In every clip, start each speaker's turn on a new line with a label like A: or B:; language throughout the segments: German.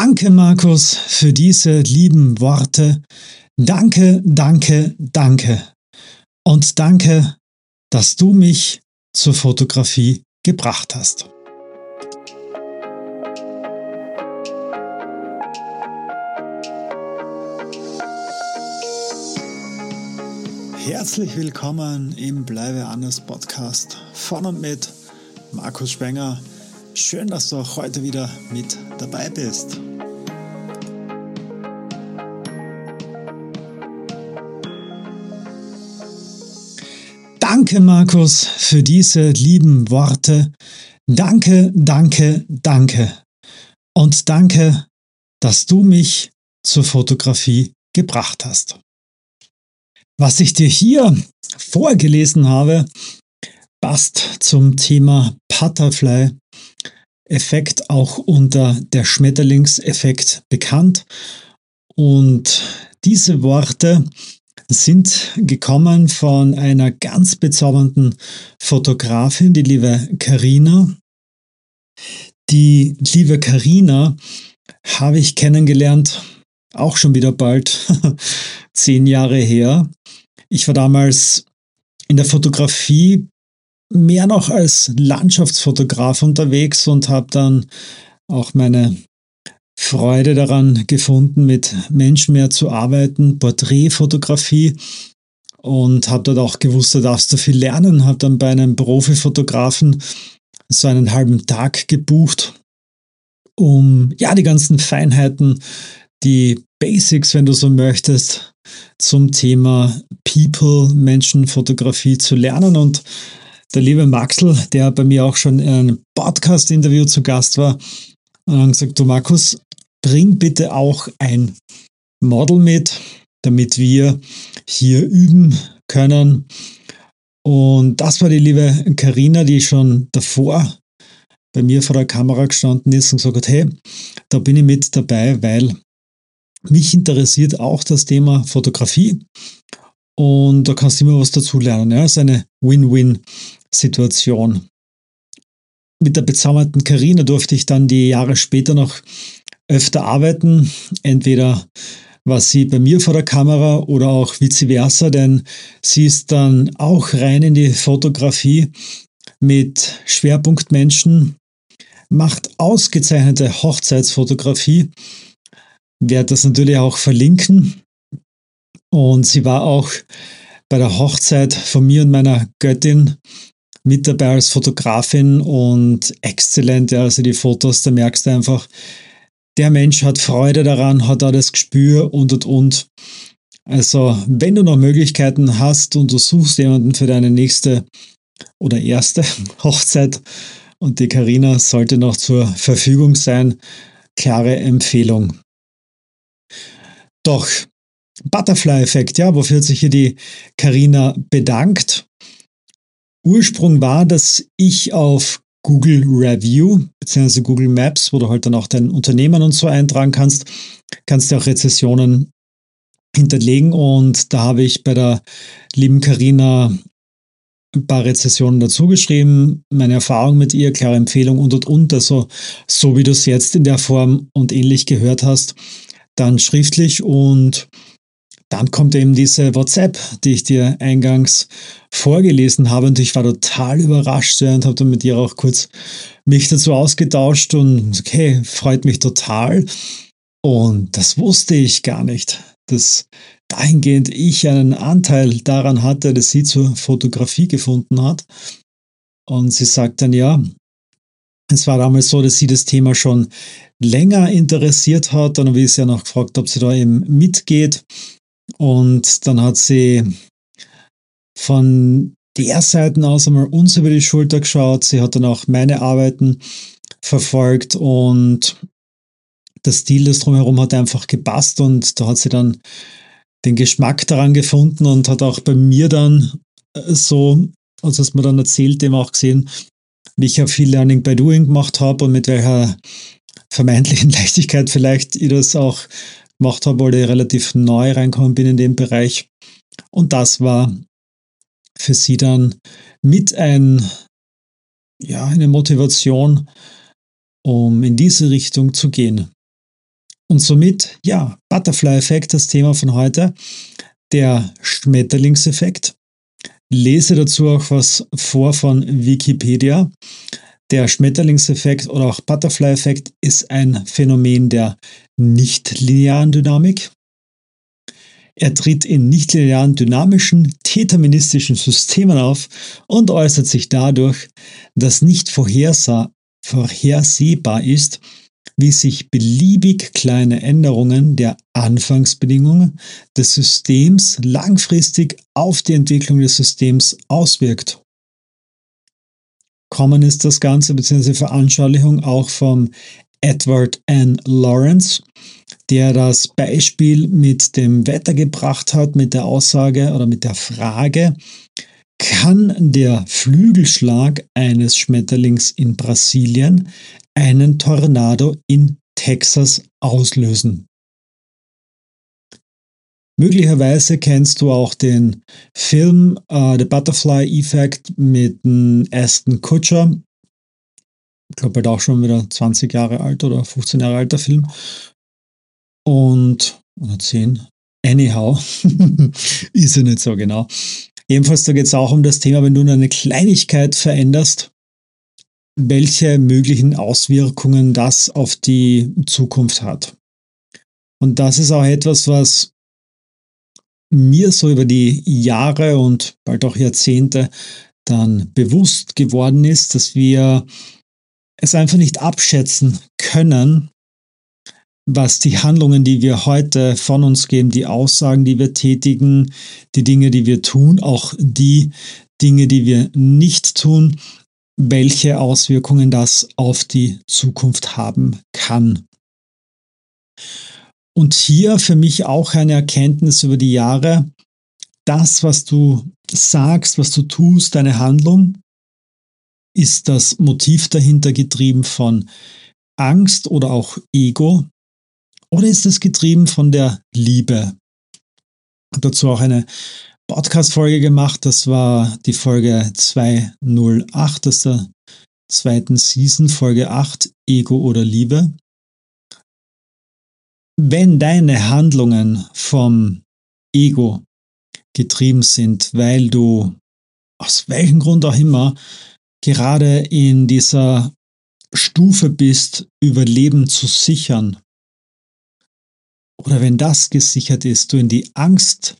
A: Danke, Markus, für diese lieben Worte. Danke, danke, danke. Und danke, dass du mich zur Fotografie gebracht hast. Herzlich willkommen im Bleibe anders Podcast von und mit Markus Spenger. Schön, dass du auch heute wieder mit dabei bist. Danke, Markus, für diese lieben Worte. Danke, danke, danke. Und danke, dass du mich zur Fotografie gebracht hast. Was ich dir hier vorgelesen habe, passt zum Thema Butterfly-Effekt, auch unter der Schmetterlingseffekt bekannt. Und diese Worte sind gekommen von einer ganz bezaubernden Fotografin, die liebe Karina. Die liebe Karina habe ich kennengelernt, auch schon wieder bald zehn Jahre her. Ich war damals in der Fotografie mehr noch als Landschaftsfotograf unterwegs und habe dann auch meine Freude daran gefunden, mit Menschen mehr zu arbeiten, Porträtfotografie und habe dort auch gewusst, da darfst du viel lernen, habe dann bei einem Profifotografen so einen halben Tag gebucht, um ja die ganzen Feinheiten, die Basics, wenn du so möchtest, zum Thema People, Menschenfotografie zu lernen. Und der liebe Maxel, der bei mir auch schon in einem Podcast-Interview zu Gast war, hat gesagt, du Markus, bring bitte auch ein Model mit, damit wir hier üben können. Und das war die liebe Karina, die schon davor bei mir vor der Kamera gestanden ist und gesagt hat, hey, da bin ich mit dabei, weil mich interessiert auch das Thema Fotografie und da kannst du immer was dazu lernen. Ja, es ist eine Win-Win-Situation. Mit der bezaubernden Karina durfte ich dann die Jahre später noch öfter arbeiten. Entweder war sie bei mir vor der Kamera oder auch vice versa, denn sie ist dann auch rein in die Fotografie mit Schwerpunktmenschen, macht ausgezeichnete Hochzeitsfotografie werde das natürlich auch verlinken. Und sie war auch bei der Hochzeit von mir und meiner Göttin mit dabei als Fotografin und exzellent. Ja, also die Fotos, da merkst du einfach, der Mensch hat Freude daran, hat auch das Gespür und und und. Also, wenn du noch Möglichkeiten hast und du suchst jemanden für deine nächste oder erste Hochzeit und die Karina sollte noch zur Verfügung sein, klare Empfehlung. Doch Butterfly-Effekt, ja, wofür hat sich hier die Karina bedankt. Ursprung war, dass ich auf Google Review bzw. Google Maps, wo du halt dann auch dein Unternehmen und so eintragen kannst, kannst du auch Rezessionen hinterlegen und da habe ich bei der lieben Karina ein paar Rezessionen dazu geschrieben, meine Erfahrung mit ihr, klare Empfehlung und und und, also so wie du es jetzt in der Form und ähnlich gehört hast, dann schriftlich und dann kommt eben diese WhatsApp, die ich dir eingangs vorgelesen habe und ich war total überrascht und habe dann mit ihr auch kurz mich dazu ausgetauscht und okay, freut mich total. Und das wusste ich gar nicht, dass dahingehend ich einen Anteil daran hatte, dass sie zur Fotografie gefunden hat. Und sie sagt dann, ja, es war damals so, dass sie das Thema schon länger interessiert hat. Dann habe ich sie ja noch gefragt, ob sie da eben mitgeht. Und dann hat sie von der Seite aus einmal uns über die Schulter geschaut. Sie hat dann auch meine Arbeiten verfolgt und der Stil des Drumherum hat einfach gepasst und da hat sie dann den Geschmack daran gefunden und hat auch bei mir dann äh, so, also es mir dann erzählt, dem auch gesehen, wie ich ja viel Learning by Doing gemacht habe und mit welcher vermeintlichen Leichtigkeit vielleicht ich das auch gemacht habe, weil ich relativ neu reinkommen bin in dem Bereich. Und das war für sie dann mit ein, ja, eine Motivation, um in diese Richtung zu gehen. Und somit, ja, Butterfly-Effekt, das Thema von heute, der Schmetterlingseffekt. Lese dazu auch was vor von Wikipedia. Der Schmetterlingseffekt oder auch Butterfly-Effekt ist ein Phänomen der nichtlinearen Dynamik. Er tritt in nichtlinearen dynamischen, deterministischen Systemen auf und äußert sich dadurch, dass nicht vorhersehbar ist, wie sich beliebig kleine Änderungen der Anfangsbedingungen des Systems langfristig auf die Entwicklung des Systems auswirkt. Kommen ist das Ganze bzw. Veranschaulichung auch vom Edward N. Lawrence, der das Beispiel mit dem Wetter gebracht hat, mit der Aussage oder mit der Frage, kann der Flügelschlag eines Schmetterlings in Brasilien einen Tornado in Texas auslösen. Möglicherweise kennst du auch den Film uh, The Butterfly Effect mit Aston Kutcher. Ich glaube, er auch schon wieder 20 Jahre alt oder 15 Jahre alter Film. Und, oder 10. Anyhow, ist ja nicht so genau. Jedenfalls, da geht es auch um das Thema, wenn du eine Kleinigkeit veränderst, welche möglichen Auswirkungen das auf die Zukunft hat. Und das ist auch etwas, was mir so über die Jahre und bald auch Jahrzehnte dann bewusst geworden ist, dass wir es einfach nicht abschätzen können, was die Handlungen, die wir heute von uns geben, die Aussagen, die wir tätigen, die Dinge, die wir tun, auch die Dinge, die wir nicht tun, welche Auswirkungen das auf die Zukunft haben kann. Und hier für mich auch eine Erkenntnis über die Jahre, das, was du sagst, was du tust, deine Handlung, ist das Motiv dahinter getrieben von Angst oder auch Ego? Oder ist es getrieben von der Liebe? Habe dazu auch eine Podcast-Folge gemacht. Das war die Folge 208 aus der zweiten Season, Folge 8, Ego oder Liebe. Wenn deine Handlungen vom Ego getrieben sind, weil du aus welchem Grund auch immer gerade in dieser Stufe bist, Überleben zu sichern, oder wenn das gesichert ist, du in die Angst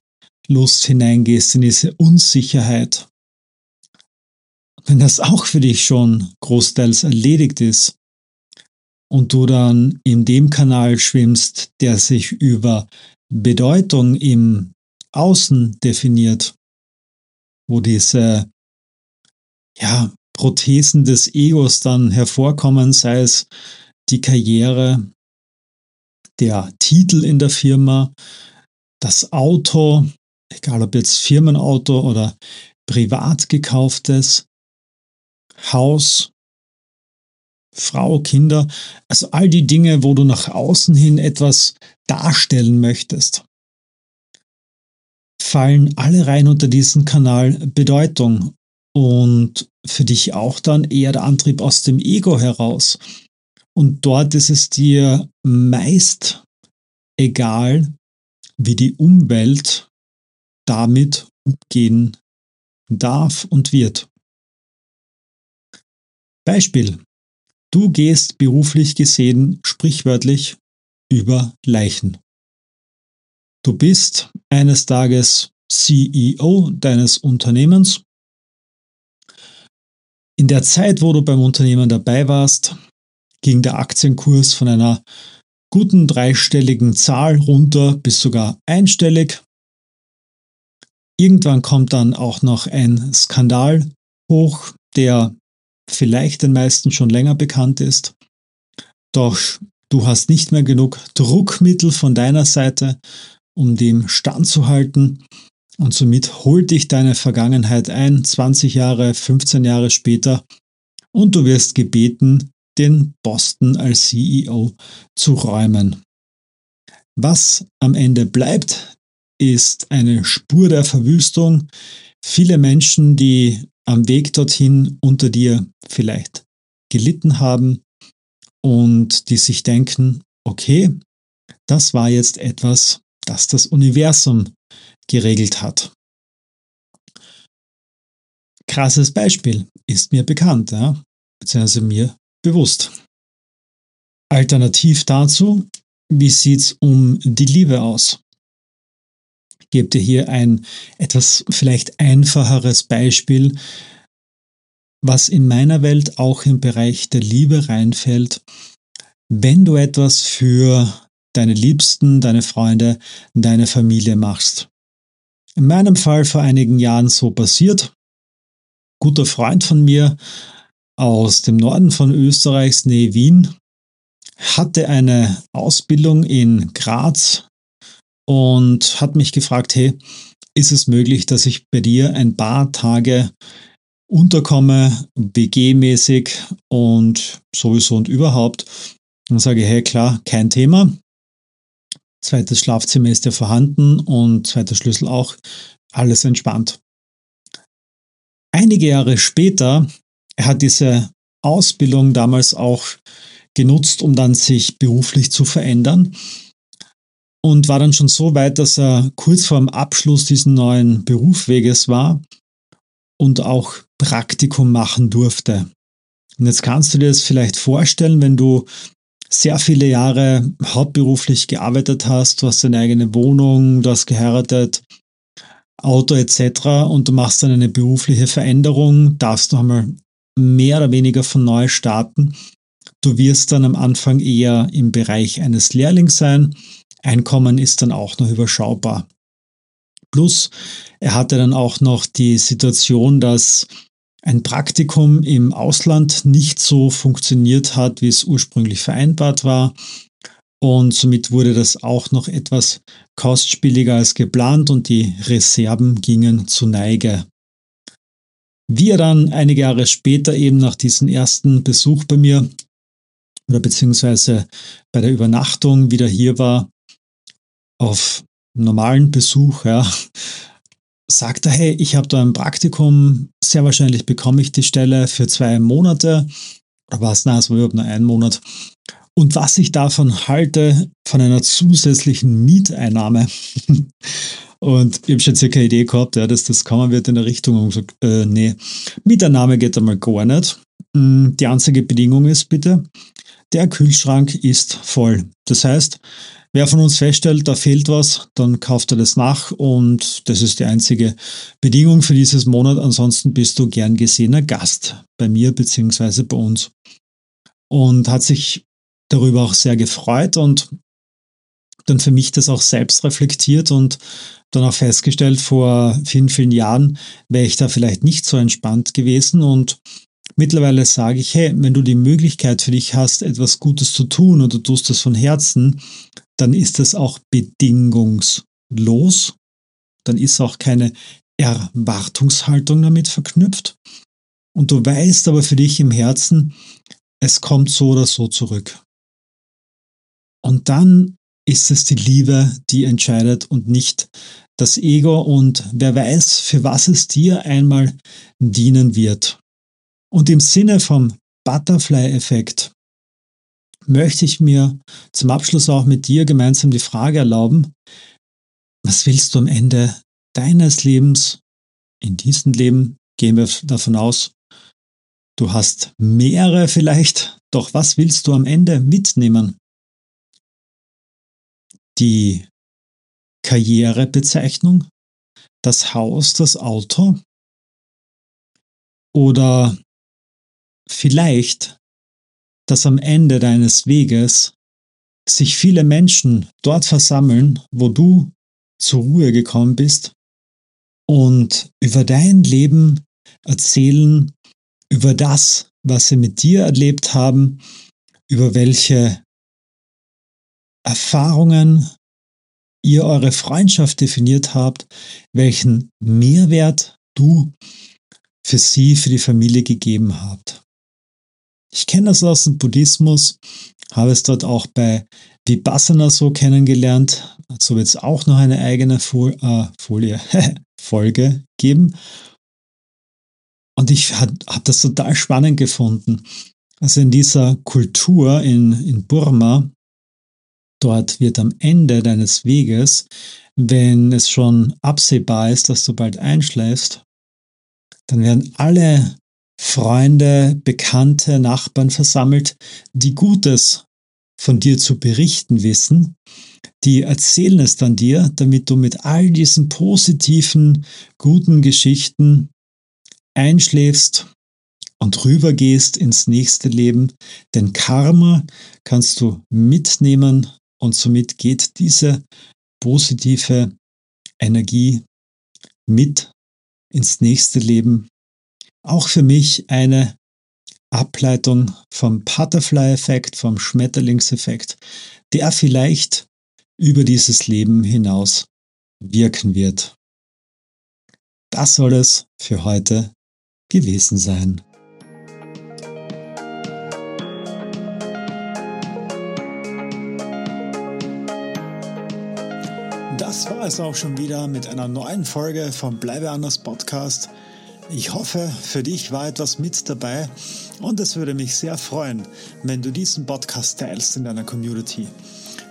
A: Lust hineingehst, in diese Unsicherheit. Wenn das auch für dich schon großteils erledigt ist und du dann in dem Kanal schwimmst, der sich über Bedeutung im Außen definiert, wo diese ja, Prothesen des Egos dann hervorkommen, sei es die Karriere, der Titel in der Firma, das Auto, egal ob jetzt Firmenauto oder privat gekauftes, Haus, Frau, Kinder, also all die Dinge, wo du nach außen hin etwas darstellen möchtest, fallen alle rein unter diesen Kanal Bedeutung und für dich auch dann eher der Antrieb aus dem Ego heraus. Und dort ist es dir meist egal, wie die Umwelt damit umgehen darf und wird. Beispiel. Du gehst beruflich gesehen sprichwörtlich über Leichen. Du bist eines Tages CEO deines Unternehmens. In der Zeit, wo du beim Unternehmen dabei warst, ging der Aktienkurs von einer guten dreistelligen Zahl runter bis sogar einstellig. Irgendwann kommt dann auch noch ein Skandal hoch, der vielleicht den meisten schon länger bekannt ist. Doch du hast nicht mehr genug Druckmittel von deiner Seite, um dem standzuhalten. Und somit holt dich deine Vergangenheit ein, 20 Jahre, 15 Jahre später, und du wirst gebeten, den Boston als CEO zu räumen. Was am Ende bleibt, ist eine Spur der Verwüstung. Viele Menschen, die am Weg dorthin unter dir vielleicht gelitten haben und die sich denken, okay, das war jetzt etwas, das das Universum geregelt hat. Krasses Beispiel, ist mir bekannt, ja, beziehungsweise mir bewusst. Alternativ dazu, wie sieht's um die Liebe aus? Gebe dir hier ein etwas vielleicht einfacheres Beispiel, was in meiner Welt auch im Bereich der Liebe reinfällt. Wenn du etwas für deine Liebsten, deine Freunde, deine Familie machst. In meinem Fall vor einigen Jahren so passiert. Guter Freund von mir aus dem Norden von Österreichs, nähe Wien, hatte eine Ausbildung in Graz und hat mich gefragt, hey, ist es möglich, dass ich bei dir ein paar Tage unterkomme, BG-mäßig und sowieso und überhaupt? Dann sage hey, klar, kein Thema. Zweites Schlafzimmer ist ja vorhanden und zweiter Schlüssel auch. Alles entspannt. Einige Jahre später, er hat diese Ausbildung damals auch genutzt, um dann sich beruflich zu verändern und war dann schon so weit, dass er kurz vor dem Abschluss dieses neuen Berufsweges war und auch Praktikum machen durfte. Und jetzt kannst du dir das vielleicht vorstellen, wenn du sehr viele Jahre hauptberuflich gearbeitet hast, du hast deine eigene Wohnung, du hast geheiratet, Auto etc. und du machst dann eine berufliche Veränderung, darfst noch einmal mehr oder weniger von neu starten. Du wirst dann am Anfang eher im Bereich eines Lehrlings sein. Einkommen ist dann auch noch überschaubar. Plus, er hatte dann auch noch die Situation, dass ein Praktikum im Ausland nicht so funktioniert hat, wie es ursprünglich vereinbart war. Und somit wurde das auch noch etwas kostspieliger als geplant und die Reserven gingen zu Neige. Wie er dann einige Jahre später eben nach diesem ersten Besuch bei mir oder beziehungsweise bei der Übernachtung wieder hier war, auf normalen Besuch, ja, sagt er, hey, ich habe da ein Praktikum, sehr wahrscheinlich bekomme ich die Stelle für zwei Monate. Oder was? Nein, es war überhaupt nur ein Monat. Und was ich davon halte, von einer zusätzlichen Mieteinnahme. und ich habe schon circa eine Idee gehabt, ja, dass das kommen wird in der Richtung und gesagt, äh, nee, Mieteinnahme geht einmal gar nicht. Hm, die einzige Bedingung ist bitte, der Kühlschrank ist voll. Das heißt, wer von uns feststellt, da fehlt was, dann kauft er das nach und das ist die einzige Bedingung für dieses Monat. Ansonsten bist du gern gesehener Gast bei mir beziehungsweise bei uns. Und hat sich darüber auch sehr gefreut und dann für mich das auch selbst reflektiert und dann auch festgestellt, vor vielen, vielen Jahren wäre ich da vielleicht nicht so entspannt gewesen und Mittlerweile sage ich, hey, wenn du die Möglichkeit für dich hast, etwas Gutes zu tun und du tust das von Herzen, dann ist das auch bedingungslos. Dann ist auch keine Erwartungshaltung damit verknüpft. Und du weißt aber für dich im Herzen, es kommt so oder so zurück. Und dann ist es die Liebe, die entscheidet und nicht das Ego und wer weiß, für was es dir einmal dienen wird. Und im Sinne vom Butterfly-Effekt möchte ich mir zum Abschluss auch mit dir gemeinsam die Frage erlauben, was willst du am Ende deines Lebens, in diesem Leben, gehen wir davon aus, du hast mehrere vielleicht, doch was willst du am Ende mitnehmen? Die Karrierebezeichnung, das Haus, das Auto oder vielleicht, dass am Ende deines Weges sich viele Menschen dort versammeln, wo du zur Ruhe gekommen bist und über dein Leben erzählen, über das, was sie mit dir erlebt haben, über welche Erfahrungen ihr eure Freundschaft definiert habt, welchen Mehrwert du für sie, für die Familie gegeben habt. Ich kenne das aus dem Buddhismus, habe es dort auch bei Vipassana so kennengelernt. Dazu wird es auch noch eine eigene Fol äh, Folie, Folge geben. Und ich habe hab das total spannend gefunden. Also in dieser Kultur in, in Burma Dort wird am Ende deines Weges, wenn es schon absehbar ist, dass du bald einschläfst, dann werden alle Freunde, Bekannte, Nachbarn versammelt, die Gutes von dir zu berichten wissen. Die erzählen es dann dir, damit du mit all diesen positiven, guten Geschichten einschläfst und rübergehst ins nächste Leben. Denn Karma kannst du mitnehmen und somit geht diese positive Energie mit ins nächste Leben. Auch für mich eine Ableitung vom Butterfly-Effekt, vom Schmetterlingseffekt, der vielleicht über dieses Leben hinaus wirken wird. Das soll es für heute gewesen sein. Das war es auch schon wieder mit einer neuen Folge vom Bleibe anders Podcast. Ich hoffe, für dich war etwas mit dabei und es würde mich sehr freuen, wenn du diesen Podcast teilst in deiner Community.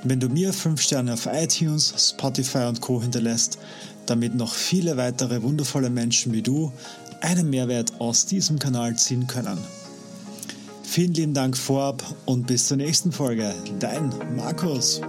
A: Wenn du mir 5 Sterne auf iTunes, Spotify und Co hinterlässt, damit noch viele weitere wundervolle Menschen wie du einen Mehrwert aus diesem Kanal ziehen können. Vielen lieben Dank vorab und bis zur nächsten Folge. Dein Markus.